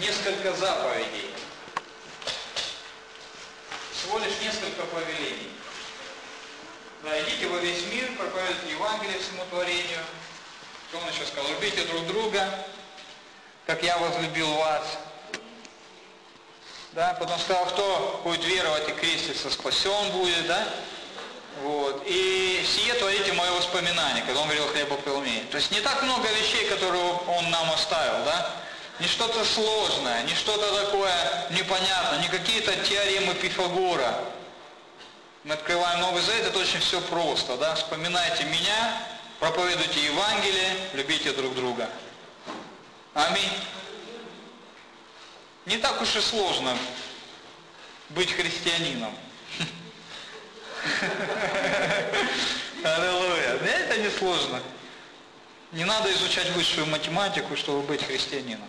несколько заповедей. Всего лишь несколько повелений. Да, идите во весь мир, проповедуйте Евангелие всему творению. Что он еще сказал? Любите друг друга, как я возлюбил вас. Да, потом сказал, кто будет веровать и креститься, спасен будет, да? Вот. И сие творите мое воспоминание, когда он говорил хлебопреломение. То есть не так много вещей, которые он нам оставил, да? Не что-то сложное, не что-то такое непонятное, не какие-то теоремы Пифагора. Мы открываем Новый Завет, это очень все просто, да? Вспоминайте меня, проповедуйте Евангелие, любите друг друга. Аминь. Не так уж и сложно быть христианином. Аллилуйя. Это не сложно. Не надо изучать высшую математику, чтобы быть христианином.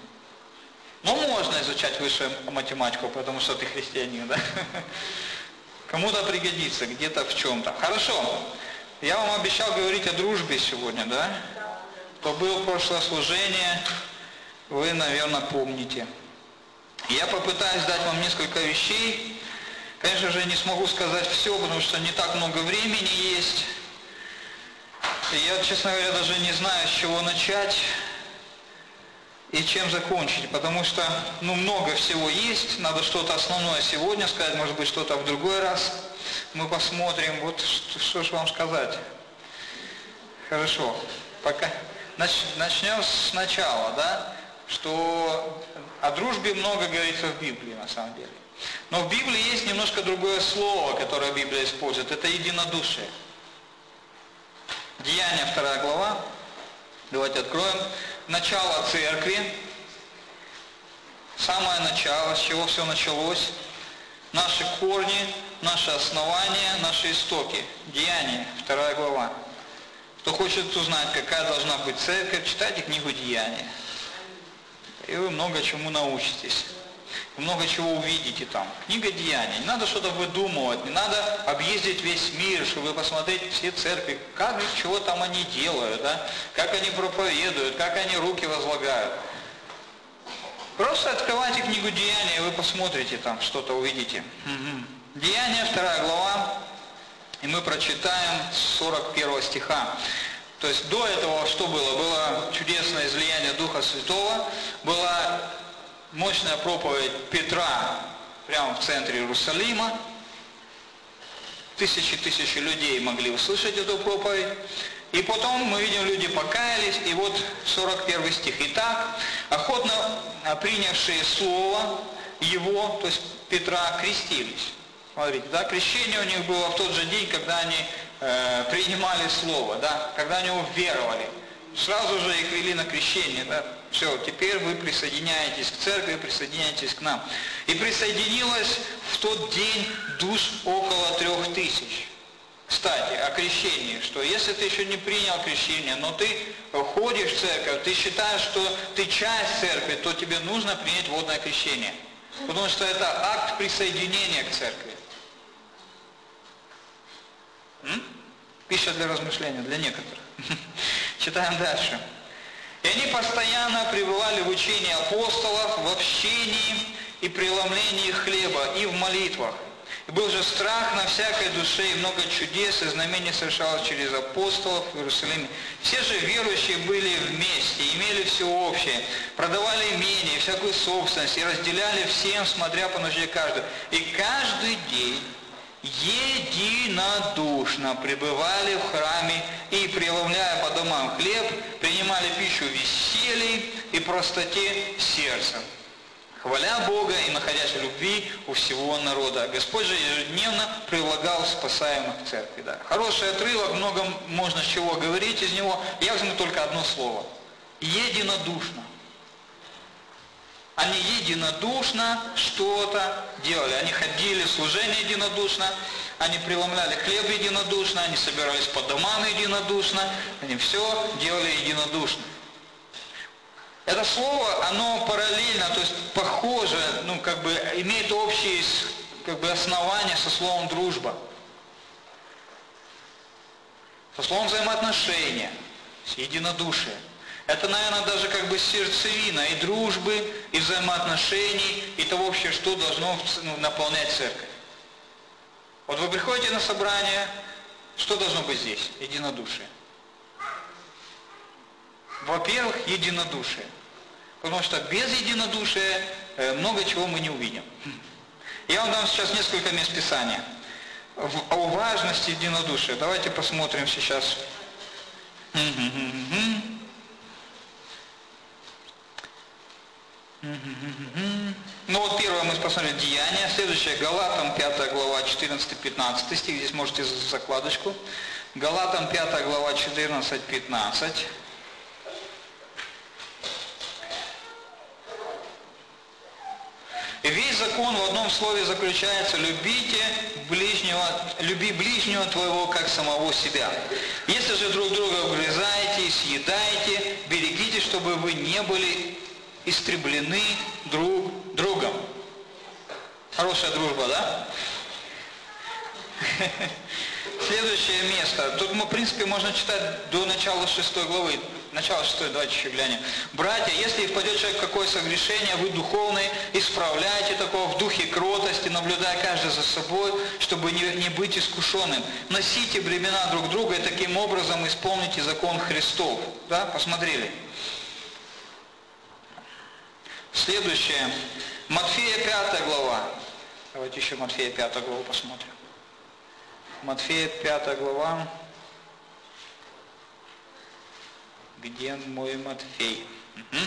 Но можно изучать высшую математику, потому что ты христианин, да? Кому-то пригодится, где-то в чем-то. Хорошо. Я вам обещал говорить о дружбе сегодня, да? Кто был прошлое служение, вы, наверное, помните. Я попытаюсь дать вам несколько вещей. Конечно же, не смогу сказать все, потому что не так много времени есть. Я, честно говоря, даже не знаю, с чего начать и чем закончить, потому что ну, много всего есть, надо что-то основное сегодня сказать, может быть, что-то в другой раз. Мы посмотрим, вот что, что же вам сказать. Хорошо, пока начнем сначала, да, что о дружбе много говорится в Библии на самом деле. Но в Библии есть немножко другое слово, которое Библия использует, это единодушие. Деяние, вторая глава, давайте откроем начало церкви, самое начало, с чего все началось, наши корни, наши основания, наши истоки. Деяние, вторая глава. Кто хочет узнать, какая должна быть церковь, читайте книгу Деяния. И вы много чему научитесь. Много чего увидите там. Книга Деяний. Не надо что-то выдумывать, не надо объездить весь мир, чтобы посмотреть все церкви, как чего там они делают, да? как они проповедуют, как они руки возлагают. Просто открывайте книгу Деяния, и вы посмотрите там, что-то увидите. Деяние, вторая глава, и мы прочитаем 41 стиха. То есть до этого что было? Было чудесное излияние Духа Святого, была мощная проповедь Петра прямо в центре Иерусалима. Тысячи тысячи людей могли услышать эту проповедь. И потом мы видим, люди покаялись, и вот 41 стих. Итак, охотно принявшие Слово Его, то есть Петра, крестились. Смотрите, да, крещение у них было в тот же день, когда они э, принимали Слово, да, когда они уверовали. Сразу же их вели на крещение, да. Все, теперь вы присоединяетесь к церкви, присоединяетесь к нам. И присоединилось в тот день душ около трех тысяч. Кстати, о крещении, что если ты еще не принял крещение, но ты ходишь в церковь, ты считаешь, что ты часть церкви, то тебе нужно принять водное крещение. Потому что это акт присоединения к церкви. М? Пища для размышления, для некоторых. Читаем дальше. И они постоянно пребывали в учении апостолов, в общении и преломлении хлеба, и в молитвах. И был же страх на всякой душе, и много чудес и знамений совершалось через апостолов в Иерусалиме. Все же верующие были вместе, имели все общее, продавали имение, всякую собственность, и разделяли всем, смотря по нужде каждого. И каждый день единодушно пребывали в храме и, преломляя по домам хлеб, принимали пищу в веселье и простоте сердца, хваля Бога и находясь в любви у всего народа. Господь же ежедневно прилагал спасаемых к церкви. Да. Хороший отрывок, много можно чего говорить из него. Я возьму только одно слово. Единодушно. Они единодушно что-то делали. Они ходили в служение единодушно, они преломляли хлеб единодушно, они собирались по домам единодушно, они все делали единодушно. Это слово, оно параллельно, то есть похоже, ну как бы имеет общие как бы, основания со словом дружба. Со словом взаимоотношения, с единодушием. Это, наверное, даже как бы сердцевина и дружбы, и взаимоотношений, и того вообще, что должно ну, наполнять церковь. Вот вы приходите на собрание, что должно быть здесь? Единодушие. Во-первых, единодушие. Потому что без единодушия э, много чего мы не увидим. Я вам дам сейчас несколько мест Писания о важности единодушия. Давайте посмотрим сейчас. Ну вот первое мы посмотрели Деяния, следующее Галатам 5 глава 14-15 стих, здесь можете закладочку. Галатам 5 глава 14-15. Весь закон в одном слове заключается «любите ближнего, люби ближнего твоего, как самого себя». Если же друг друга вгрызаете и съедаете, берегите, чтобы вы не были истреблены друг другом. Хорошая дружба, да? Следующее место. Тут, в принципе, можно читать до начала шестой главы. Начало шестой, давайте еще глянем. Братья, если впадет человек в какое согрешение, вы духовные, исправляйте такого в духе кротости, наблюдая каждый за собой, чтобы не, не быть искушенным. Носите бремена друг друга и таким образом исполните закон Христов. Да, посмотрели. Следующее. Матфея 5 глава. Давайте еще Матфея 5 главу посмотрим. Матфея 5 глава. Где мой Матфей? Угу.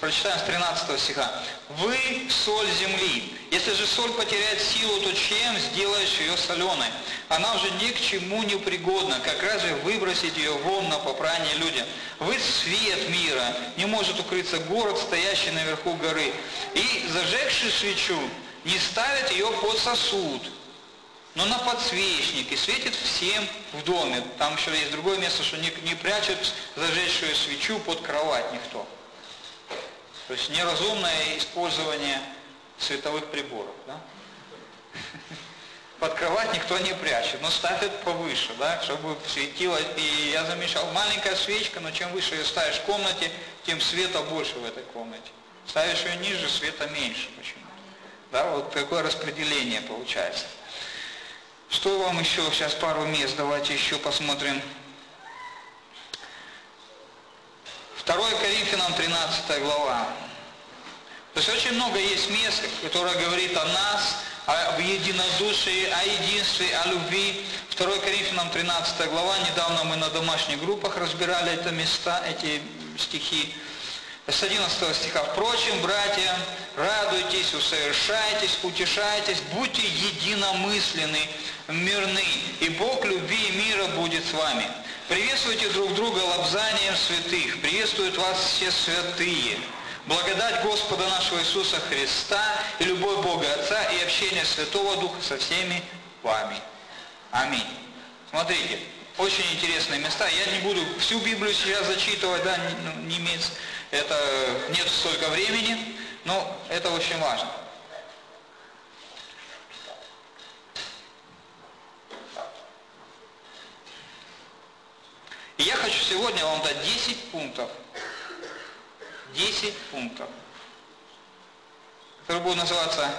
Прочитаем с 13 стиха. Вы соль земли. Если же соль потеряет силу, то чем сделаешь ее соленой? Она уже ни к чему не пригодна. Как разве выбросить ее вон на попрание людям? Вы свет мира. Не может укрыться город, стоящий наверху горы. И зажегший свечу, не ставит ее под сосуд, но на подсвечник и светит всем в доме. Там еще есть другое место, что не, не прячет зажечшую свечу под кровать никто. То есть неразумное использование световых приборов. Да? Под кровать никто не прячет, но ставит повыше, да, чтобы светило. И я замечал, маленькая свечка, но чем выше ее ставишь в комнате, тем света больше в этой комнате. Ставишь ее ниже, света меньше почему. Да, вот такое распределение получается. Что вам еще? Сейчас пару мест. Давайте еще посмотрим. 2 Коринфянам 13 глава. То есть очень много есть мест, которое говорит о нас, об единодушии, о единстве, о любви. 2 Коринфянам 13 глава. Недавно мы на домашних группах разбирали это места, эти стихи с 11 стиха. Впрочем, братья, радуйтесь, усовершайтесь, утешайтесь, будьте единомысленны, мирны, и Бог любви и мира будет с вами. Приветствуйте друг друга лобзанием святых, приветствуют вас все святые. Благодать Господа нашего Иисуса Христа и любовь Бога Отца и общение Святого Духа со всеми вами. Аминь. Смотрите, очень интересные места. Я не буду всю Библию сейчас зачитывать, да, не, ну, не имеет, это нет столько времени, но это очень важно. И я хочу сегодня вам дать 10 пунктов. 10 пунктов. Которые будут называться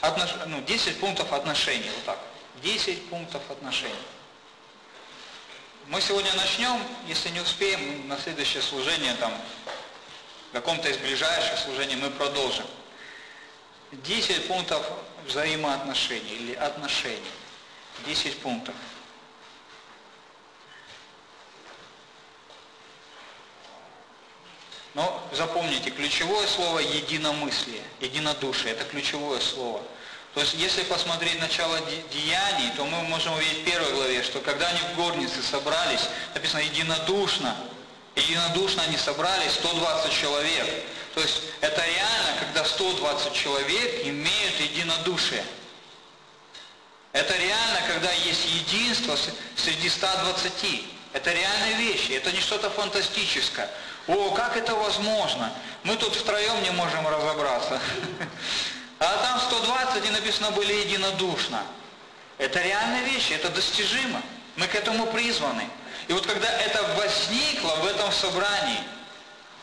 отнош... ну, 10 пунктов отношений. Вот так. 10 пунктов отношений. Мы сегодня начнем, если не успеем, на следующее служение, там, в каком-то из ближайших служений мы продолжим. 10 пунктов взаимоотношений или отношений. 10 пунктов. Но запомните, ключевое слово единомыслие, единодушие, это ключевое слово – то есть, если посмотреть начало деяний, то мы можем увидеть в первой главе, что когда они в горнице собрались, написано единодушно, единодушно они собрались 120 человек. То есть, это реально, когда 120 человек имеют единодушие. Это реально, когда есть единство среди 120. Это реальные вещи, это не что-то фантастическое. О, как это возможно? Мы тут втроем не можем разобраться. А там 120 и написано были единодушно. Это реальные вещи, это достижимо. Мы к этому призваны. И вот когда это возникло в этом собрании,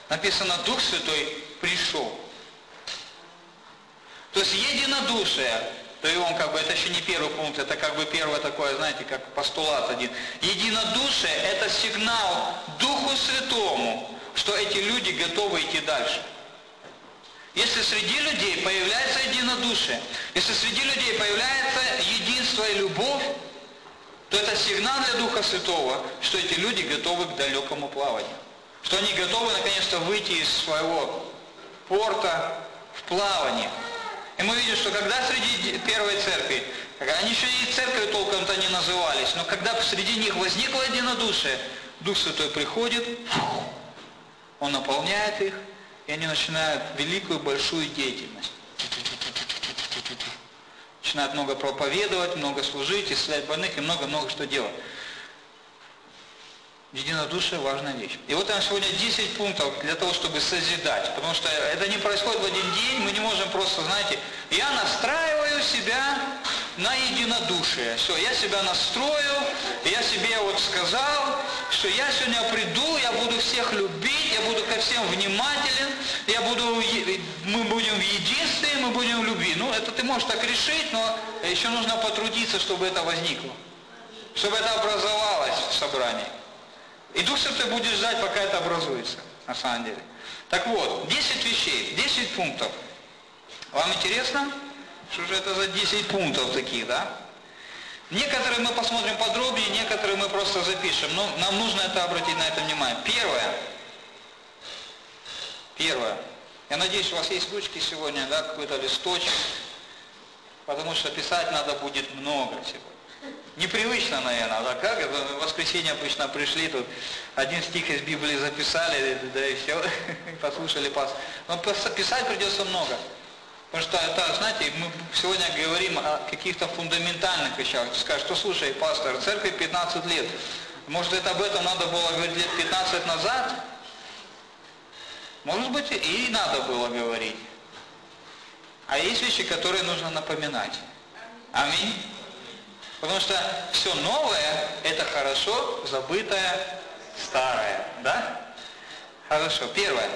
написано, Дух Святой пришел. То есть единодушие, то и он как бы, это еще не первый пункт, это как бы первое такое, знаете, как постулат один. Единодушие – это сигнал Духу Святому, что эти люди готовы идти дальше. Если среди людей появляется единодушие, если среди людей появляется единство и любовь, то это сигнал для Духа Святого, что эти люди готовы к далекому плаванию. Что они готовы наконец-то выйти из своего порта в плавание. И мы видим, что когда среди первой церкви, они еще и церковью толком-то не назывались, но когда среди них возникло единодушие, Дух Святой приходит, Он наполняет их, и они начинают великую, большую деятельность. Начинают много проповедовать, много служить, исцелять больных и много-много что делать. Единодушие – важная вещь. И вот там сегодня 10 пунктов для того, чтобы созидать. Потому что это не происходит в один день, мы не можем просто, знаете, я настраиваю себя на единодушие. Все, я себя настрою, я себе вот сказал, что я сегодня приду, я буду всех любить, я буду ко всем внимателен, я буду, мы будем в единстве, мы будем в любви. Ну, это ты можешь так решить, но еще нужно потрудиться, чтобы это возникло. Чтобы это образовалось в собрании. И Дух Святой будет ждать, пока это образуется, на самом деле. Так вот, 10 вещей, 10 пунктов. Вам интересно? Что же это за 10 пунктов таких, да? Некоторые мы посмотрим подробнее, некоторые мы просто запишем. Но нам нужно это обратить на это внимание. Первое. Первое. Я надеюсь, у вас есть ручки сегодня, да, какой-то листочек. Потому что писать надо будет много сегодня. Непривычно, наверное, да как? В воскресенье обычно пришли, тут один стих из Библии записали, да и все, послушали пас. Но писать придется много. Потому что это, знаете, мы сегодня говорим о каких-то фундаментальных вещах. Ты скажешь, что слушай, пастор, церкви 15 лет. Может, это об этом надо было говорить лет 15 назад? Может быть, и надо было говорить. А есть вещи, которые нужно напоминать. Аминь. Потому что все новое – это хорошо забытое старое. Да? Хорошо. Первое.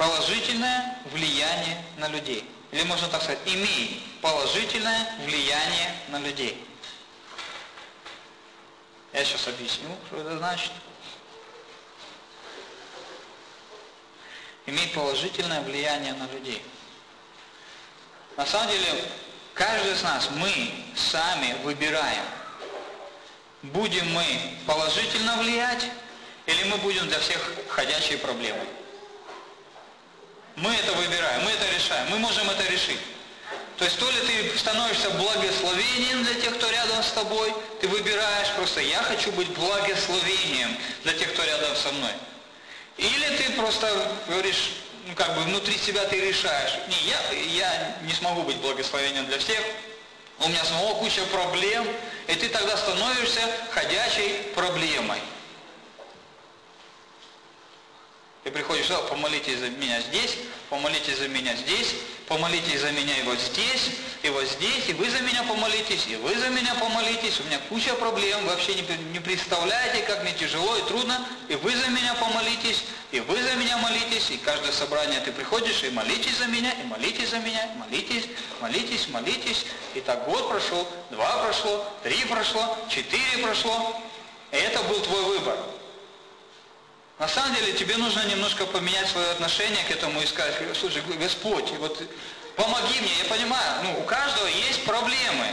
Положительное влияние на людей. Или можно так сказать, имей положительное влияние на людей. Я сейчас объясню, что это значит. Имей положительное влияние на людей. На самом деле, каждый из нас, мы сами выбираем, будем мы положительно влиять, или мы будем для всех ходячие проблемы. Мы это выбираем, мы это решаем, мы можем это решить. То есть то ли ты становишься благословением для тех, кто рядом с тобой, ты выбираешь просто, я хочу быть благословением для тех, кто рядом со мной. Или ты просто говоришь, ну, как бы внутри себя ты решаешь, не, я, я не смогу быть благословением для всех, у меня самого куча проблем, и ты тогда становишься ходячей проблемой. Ты приходишь сюда, помолитесь за меня здесь, помолитесь за меня здесь, помолитесь за меня и вот здесь, и вот здесь, и вы за меня помолитесь, и вы за меня помолитесь, у меня куча проблем, вообще не, не представляете, как мне тяжело и трудно, и вы за меня помолитесь, и вы за меня молитесь, и каждое собрание ты приходишь и молитесь за меня, и молитесь за меня, и молитесь, молитесь, молитесь, и так год прошел, два прошло, три прошло, четыре прошло, и это был твой выбор. На самом деле тебе нужно немножко поменять свое отношение к этому и сказать, слушай, Господь, вот помоги мне, я понимаю, ну, у каждого есть проблемы,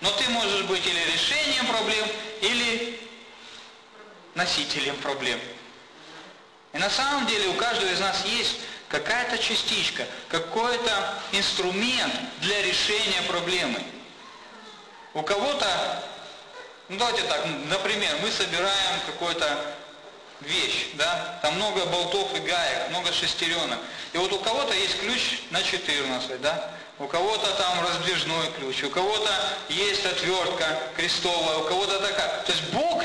но ты можешь быть или решением проблем, или носителем проблем. И на самом деле у каждого из нас есть какая-то частичка, какой-то инструмент для решения проблемы. У кого-то, ну давайте так, например, мы собираем какой-то вещь, да, там много болтов и гаек, много шестеренок. И вот у кого-то есть ключ на 14, да, у кого-то там раздвижной ключ, у кого-то есть отвертка крестовая, у кого-то такая. То есть Бог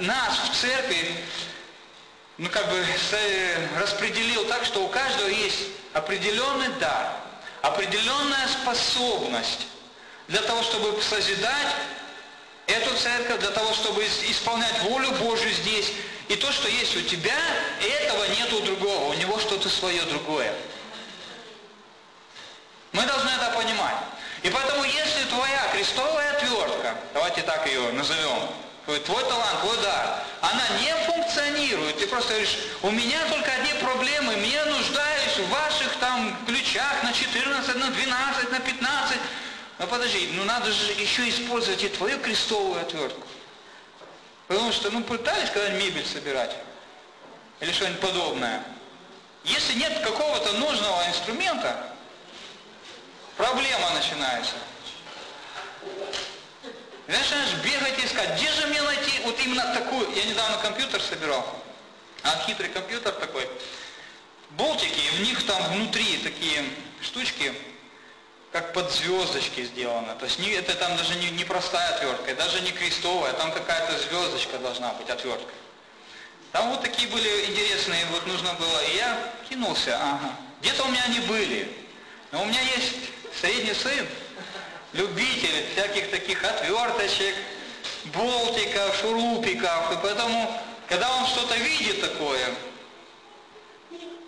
нас в церкви ну, как бы распределил так, что у каждого есть определенный дар, определенная способность для того, чтобы созидать эту церковь, для того, чтобы исполнять волю Божью здесь. И то, что есть у тебя, этого нет у другого, у него что-то свое другое. Мы должны это понимать. И поэтому, если твоя крестовая отвертка, давайте так ее назовем, твой талант, твой дар, она не функционирует, ты просто говоришь, у меня только одни проблемы, мне нуждаюсь в ваших там ключах на 14, на 12, на 15. Но подожди, ну надо же еще использовать и твою крестовую отвертку. Потому что, ну, пытались когда-нибудь мебель собирать? Или что-нибудь подобное? Если нет какого-то нужного инструмента, проблема начинается. И начинаешь бегать и искать, где же мне найти вот именно такую, я недавно компьютер собирал, а хитрый компьютер такой, болтики, в них там внутри такие штучки, как под звездочки сделано. То есть не, это там даже не, не простая отвертка, даже не крестовая, там какая-то звездочка должна быть, отвертка. Там вот такие были интересные, вот нужно было, и я кинулся, ага. Где-то у меня они были, но у меня есть средний сын, любитель всяких таких отверточек, болтиков, шурупиков, и поэтому, когда он что-то видит такое,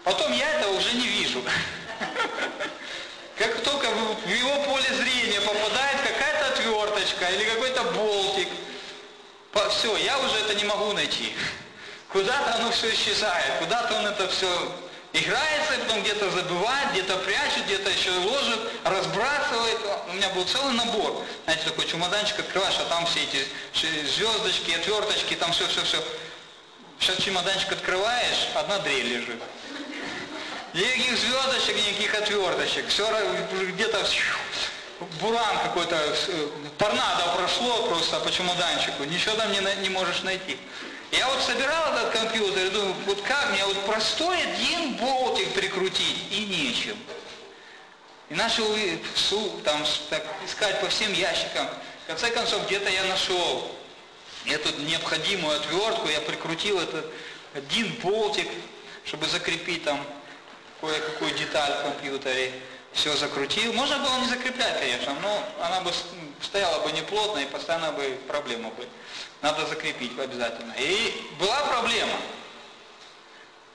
потом я этого уже не вижу. Как только в его поле зрения попадает какая-то отверточка или какой-то болтик, все, я уже это не могу найти. Куда-то оно все исчезает, куда-то он это все играется, потом где-то забывает, где-то прячет, где-то еще ложит, разбрасывает. У меня был целый набор, знаете, такой чемоданчик открываешь, а там все эти звездочки, отверточки, там все-все-все. Сейчас чемоданчик открываешь, одна дрель лежит. Никаких звездочек, никаких отверточек. Все где-то буран какой-то, торнадо прошло просто по чемоданчику, ничего там не, не можешь найти. Я вот собирал этот компьютер и думаю, вот как мне вот простой один болтик прикрутить и нечем. И начал там, так, искать по всем ящикам. В конце концов, где-то я нашел эту необходимую отвертку, я прикрутил этот один болтик, чтобы закрепить там кое-какую деталь в компьютере. Все закрутил. Можно было не закреплять, конечно, но она бы стояла бы неплотно и постоянно бы проблема бы. Надо закрепить обязательно. И была проблема.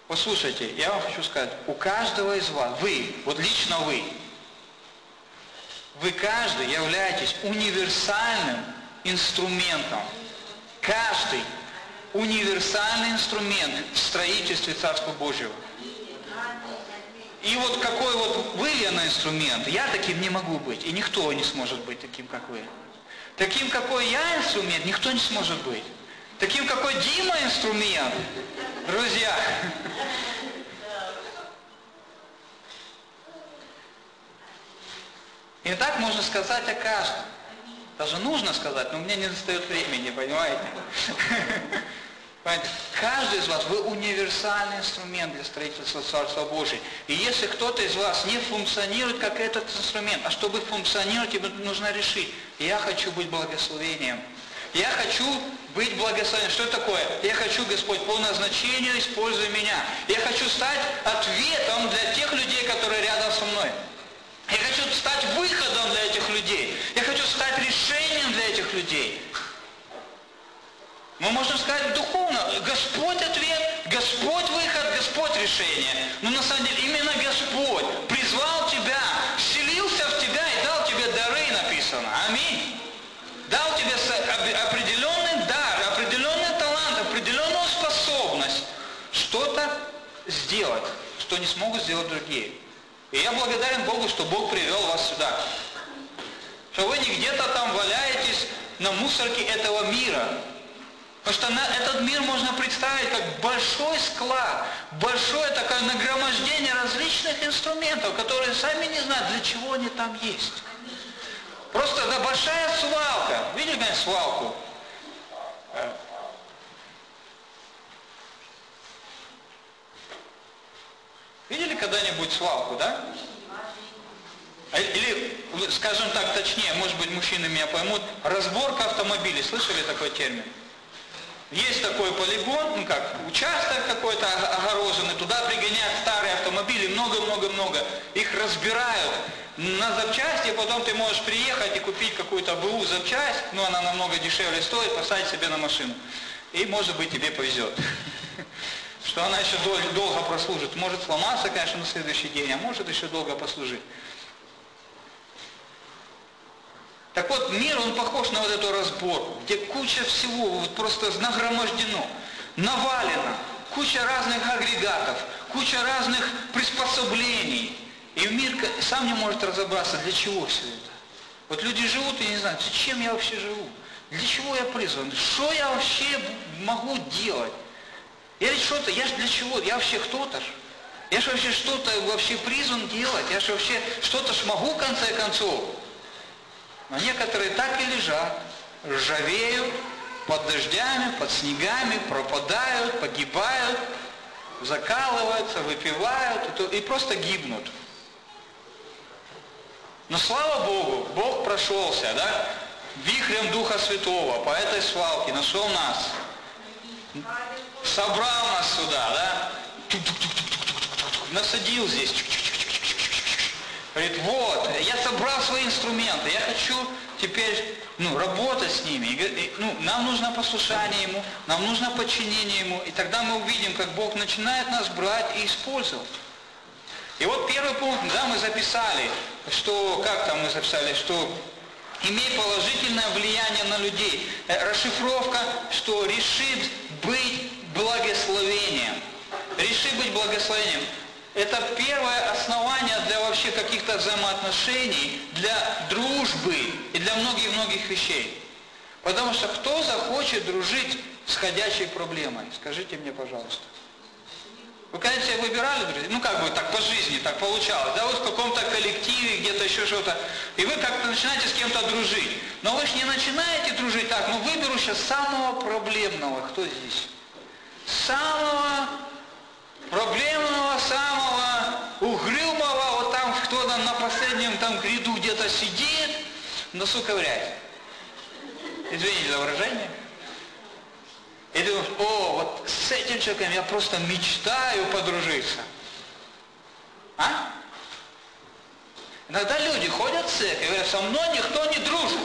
Послушайте, я вам хочу сказать, у каждого из вас, вы, вот лично вы, вы каждый являетесь универсальным инструментом. Каждый универсальный инструмент в строительстве Царства Божьего. И вот какой вот вы, Лена, инструмент, я таким не могу быть, и никто не сможет быть таким, как вы. Таким, какой я инструмент, никто не сможет быть. Таким, какой Дима инструмент, друзья. И так можно сказать о каждом. Даже нужно сказать, но у меня не достает времени, понимаете? Понимаете? Каждый из вас, вы универсальный инструмент для строительства Царства Божьего. И если кто-то из вас не функционирует как этот инструмент, а чтобы функционировать, ему нужно решить, я хочу быть благословением. Я хочу быть благословением. Что это такое? Я хочу, Господь, по назначению используй меня. Я хочу стать ответом для тех людей, которые рядом со мной. Я хочу стать выходом для этих людей. Я хочу стать решением для этих людей. Мы можем сказать духовно, Господь ответ, Господь выход, Господь решение. Но на самом деле именно Господь призвал тебя, вселился в тебя и дал тебе дары, написано. Аминь. Дал тебе определенный дар, определенный талант, определенную способность что-то сделать, что не смогут сделать другие. И я благодарен Богу, что Бог привел вас сюда. Что вы не где-то там валяетесь на мусорке этого мира, Потому что на этот мир можно представить как большой склад, большое такое нагромождение различных инструментов, которые сами не знают, для чего они там есть. Просто да, большая свалка. Видели, конечно, свалку? Видели когда-нибудь свалку, да? Или, скажем так, точнее, может быть, мужчины меня поймут, разборка автомобилей. Слышали такой термин? Есть такой полигон, ну как, участок какой-то огороженный, туда пригоняют старые автомобили, много-много-много. Их разбирают на запчасти, и потом ты можешь приехать и купить какую-то БУ запчасть, но она намного дешевле стоит, поставить себе на машину. И может быть тебе повезет. Что она еще долго прослужит. Может сломаться, конечно, на следующий день, а может еще долго послужить. Так вот, мир, он похож на вот эту разборку, где куча всего вот просто нагромождено, навалено, куча разных агрегатов, куча разных приспособлений. И мир сам не может разобраться, для чего все это. Вот люди живут и не знают, зачем я вообще живу, для чего я призван, что я вообще могу делать. Я ведь что-то, я же для чего, я вообще кто-то ж. Я же вообще что-то вообще призван делать, я же вообще что-то ж могу в конце концов. Но некоторые так и лежат, ржавеют под дождями, под снегами, пропадают, погибают, закалываются, выпивают и просто гибнут. Но слава Богу, Бог прошелся, да, вихрем Духа Святого по этой свалке, нашел нас, собрал нас сюда, да, насадил здесь, Говорит, вот, я собрал свои инструменты, я хочу теперь ну, работать с ними. И, ну, нам нужно послушание Ему, нам нужно подчинение Ему. И тогда мы увидим, как Бог начинает нас брать и использовать. И вот первый пункт, да, мы записали, что, как там мы записали, что имей положительное влияние на людей. Э, расшифровка, что решит быть благословением. Реши быть благословением. Это первое основание для вообще каких-то взаимоотношений, для дружбы и для многих-многих вещей. Потому что кто захочет дружить с ходячей проблемой? Скажите мне, пожалуйста. Вы себя выбирали, друзья? Ну как бы так по жизни так получалось, да, вот в каком-то коллективе, где-то еще что-то, и вы как-то начинаете с кем-то дружить. Но вы же не начинаете дружить так, ну выберу сейчас самого проблемного, кто здесь? Самого проблемного, самого угрюмого, вот там кто-то на последнем там ряду где-то сидит, носу ковыряет. Извините за выражение. И думаешь, о, вот с этим человеком я просто мечтаю подружиться. А? Иногда люди ходят в церковь и говорят, со мной никто не дружит.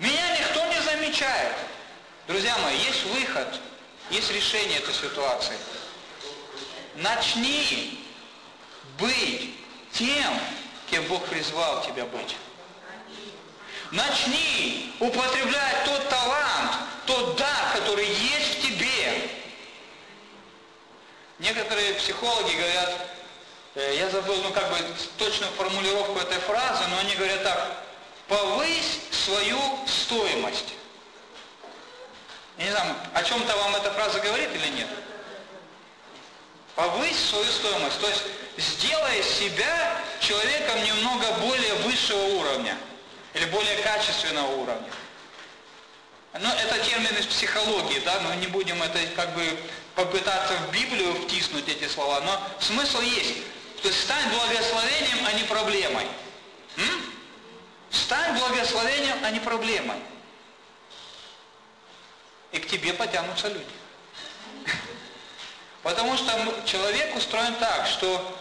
Меня никто не замечает. Друзья мои, есть выход, есть решение этой ситуации. Начни быть тем, кем Бог призвал тебя быть. Начни употреблять тот талант, тот дар, который есть в тебе. Некоторые психологи говорят, э, я забыл, ну как бы точную формулировку этой фразы, но они говорят так, повысь свою стоимость. Я не знаю, о чем-то вам эта фраза говорит или нет? Повысь свою стоимость, то есть сделай себя человеком немного более высшего уровня или более качественного уровня. Ну, это термин из психологии, да, мы не будем это как бы попытаться в Библию втиснуть эти слова, но смысл есть. То есть стань благословением, а не проблемой. М? Стань благословением, а не проблемой. И к тебе потянутся люди. Потому что человек устроен так, что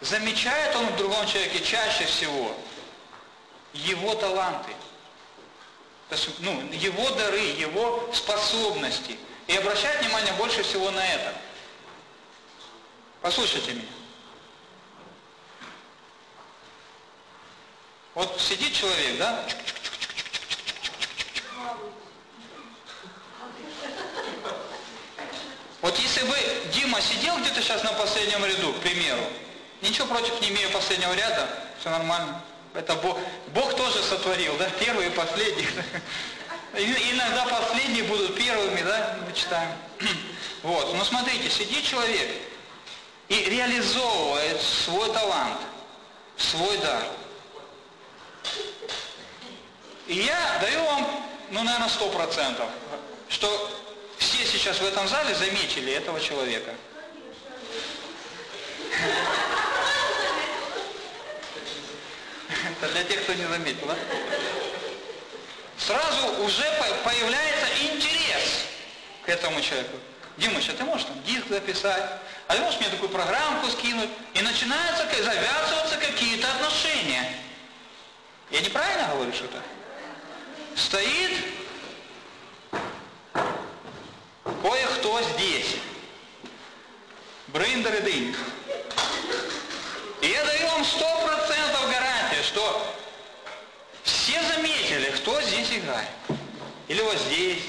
замечает он в другом человеке чаще всего его таланты, то есть, ну, его дары, его способности. И обращает внимание больше всего на это. Послушайте меня. Вот сидит человек, да? Вот если бы Дима сидел где-то сейчас на последнем ряду, к примеру, ничего против не имею последнего ряда, все нормально. Это Бог, Бог тоже сотворил, да, первый и последний. Иногда последние будут первыми, да, мы читаем. Вот, но смотрите, сидит человек и реализовывает свой талант, свой дар. И я даю вам, ну, наверное, сто процентов, что все сейчас в этом зале заметили этого человека. Это для тех, кто не заметил, да? Сразу уже появляется интерес. к этому человеку. Димыч, а ты можешь там диск записать, а ты можешь мне такую программку скинуть, и начинаются завязываться какие-то отношения. Я неправильно говорю что-то? Стоит кое-кто здесь. Бриндер и дынь. И я даю вам сто процентов гарантии, что все заметили, кто здесь играет. Или вот здесь,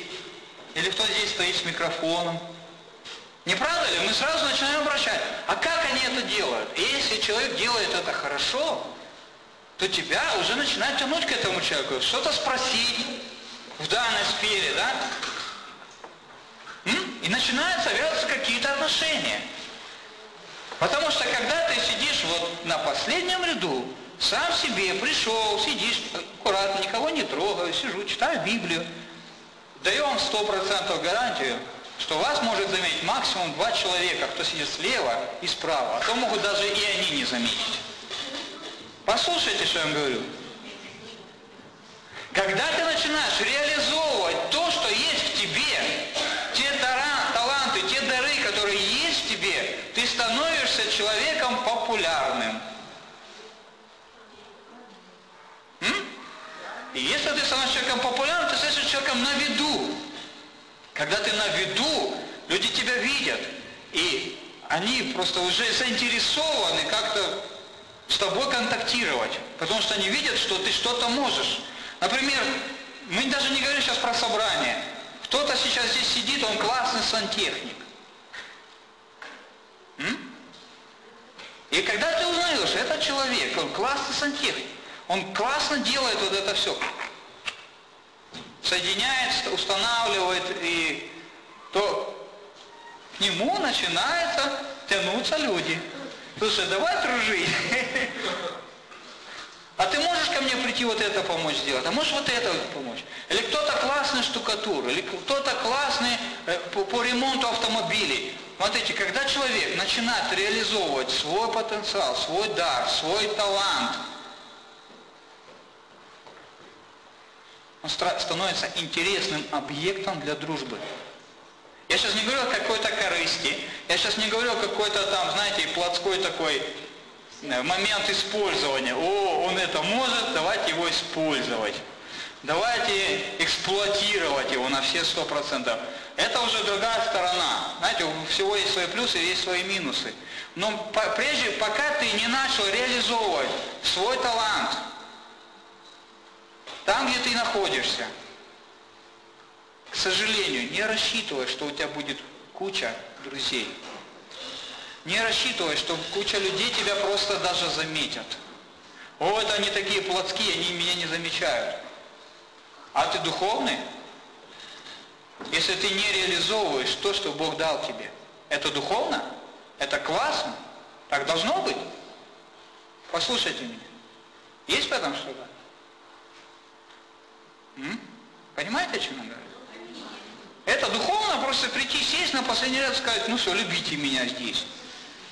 или кто здесь стоит с микрофоном. Не правда ли? Мы сразу начинаем обращать. А как они это делают? И если человек делает это хорошо, то тебя уже начинает тянуть к этому человеку. Что-то спросить в данной сфере, да? И начинают завязываться какие-то отношения. Потому что когда ты сидишь вот на последнем ряду, сам себе пришел, сидишь аккуратно, никого не трогаю, сижу, читаю Библию, даю вам сто процентов гарантию, что вас может заметить максимум два человека, кто сидит слева и справа, а то могут даже и они не заметить. Послушайте, что я вам говорю. Когда ты начинаешь реализовывать то, что есть в тебе, те таланты, те дары, которые есть в тебе, ты становишься человеком популярным. М? И если ты становишься человеком популярным, ты становишься человеком на виду. Когда ты на виду, люди тебя видят. И они просто уже заинтересованы как-то с тобой контактировать. Потому что они видят, что ты что-то можешь. Например, мы даже не говорим сейчас про собрание. Кто-то сейчас здесь сидит, он классный сантехник. И когда ты узнаешь, этот человек, он классный сантехник, он классно делает вот это все. Соединяет, устанавливает, и то к нему начинаются тянуться люди. Слушай, давай дружить. А ты можешь ко мне прийти вот это помочь сделать? А можешь вот это помочь? Или кто-то классный штукатур, или кто-то классный э, по, по ремонту автомобилей. Смотрите, когда человек начинает реализовывать свой потенциал, свой дар, свой талант, он становится интересным объектом для дружбы. Я сейчас не говорю о какой-то корысти, я сейчас не говорю о какой-то там, знаете, плотской такой момент использования. О, он это может, давайте его использовать. Давайте эксплуатировать его на все сто процентов. Это уже другая сторона. Знаете, у всего есть свои плюсы есть свои минусы. Но прежде, пока ты не начал реализовывать свой талант, там, где ты находишься, к сожалению, не рассчитывай, что у тебя будет куча друзей. Не рассчитывай, что куча людей тебя просто даже заметят. О, это они такие плотские, они меня не замечают. А ты духовный? Если ты не реализовываешь то, что Бог дал тебе, это духовно? Это классно? Так должно быть? Послушайте меня. Есть в этом что-то? Понимаете, о чем я говорю? Это духовно просто прийти, сесть на последний ряд и сказать, ну все, любите меня здесь.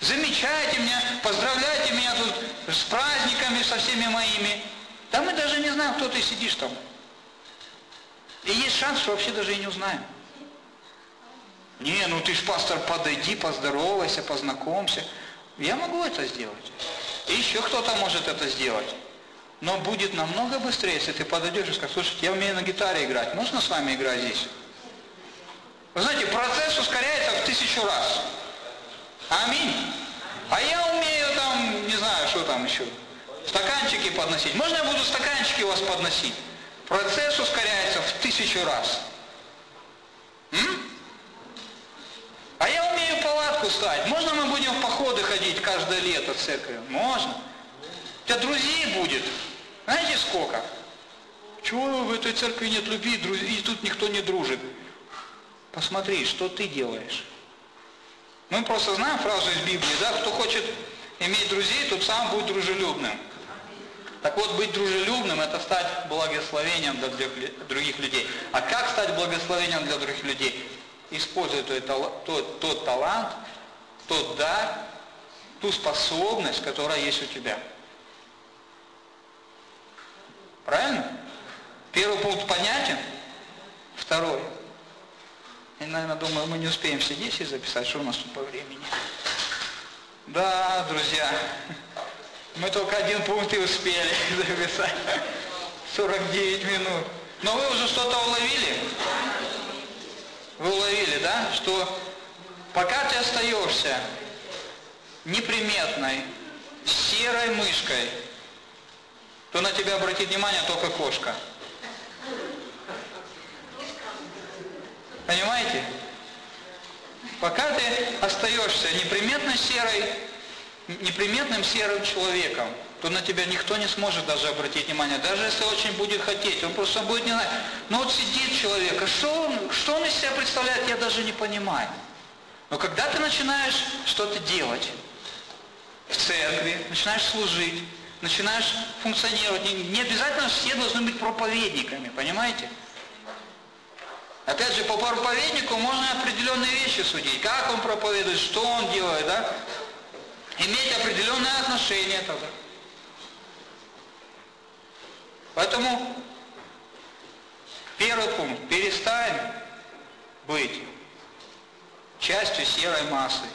Замечайте меня, поздравляйте меня тут с праздниками, со всеми моими. Да мы даже не знаем, кто ты сидишь там. И есть шанс, что вообще даже и не узнаем. Не, ну ты ж, пастор, подойди, поздоровайся, познакомься. Я могу это сделать. И еще кто-то может это сделать. Но будет намного быстрее, если ты подойдешь и скажешь, слушайте, я умею на гитаре играть, можно с вами играть здесь? Вы знаете, процесс ускоряется в тысячу раз. Аминь. А я умею там, не знаю, что там еще, стаканчики подносить. Можно я буду стаканчики у вас подносить? Процесс ускоряется в тысячу раз. М? А я умею палатку ставить. Можно мы будем в походы ходить каждое лето в церковь? Можно. У тебя друзей будет. Знаете сколько? Чего в этой церкви нет любви, и тут никто не дружит? Посмотри, что ты делаешь. Мы просто знаем фразу из Библии, да, кто хочет иметь друзей, тот сам будет дружелюбным. Так вот, быть дружелюбным – это стать благословением для других людей. А как стать благословением для других людей? Используя тот, тот, тот талант, тот дар, ту способность, которая есть у тебя. Правильно? Первый пункт понятен. Второй. Наверное, думаю, мы не успеем все 10 записать, что у нас тут по времени. Да, друзья, мы только один пункт и успели записать. 49 минут. Но вы уже что-то уловили? Вы уловили, да? Что пока ты остаешься неприметной, серой мышкой, то на тебя обратит внимание только кошка. Понимаете? Пока ты остаешься неприметно серой, неприметным серым человеком, то на тебя никто не сможет даже обратить внимание. Даже если очень будет хотеть, он просто будет не знать. Ну вот сидит человек, а что он, что он из себя представляет, я даже не понимаю. Но когда ты начинаешь что-то делать в церкви, начинаешь служить, начинаешь функционировать, не, не обязательно все должны быть проповедниками, понимаете? Опять же, по проповеднику можно определенные вещи судить. Как он проповедует, что он делает, да? Иметь определенное отношение тогда. Поэтому первый пункт. Перестань быть частью серой массы.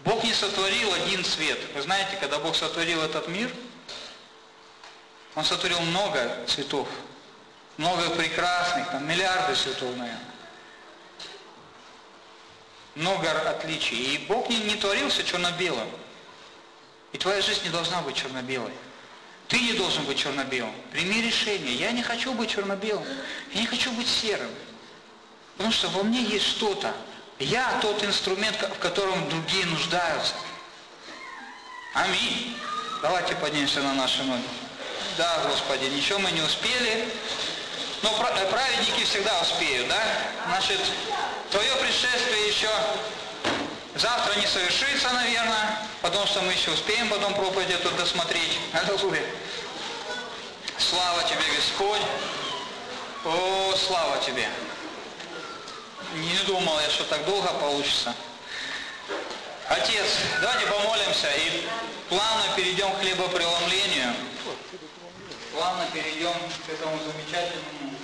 Бог не сотворил один цвет. Вы знаете, когда Бог сотворил этот мир, Он сотворил много цветов много прекрасных, там миллиарды цветов, наверное. Много отличий. И Бог не, не творился черно-белым. И твоя жизнь не должна быть черно-белой. Ты не должен быть черно-белым. Прими решение. Я не хочу быть черно-белым. Я не хочу быть серым. Потому что во мне есть что-то. Я тот инструмент, в котором другие нуждаются. Аминь. Давайте поднимемся на наши ноги. Да, Господи, ничего мы не успели. Но э, праведники всегда успеют, да? Значит, твое пришествие еще завтра не совершится, наверное, потому что мы еще успеем потом проповедь эту досмотреть. Аллилуйя. Слава тебе, Господь. О, слава тебе. Не думал я, что так долго получится. Отец, давайте помолимся и плавно перейдем к хлебопреломлению плавно перейдем к этому замечательному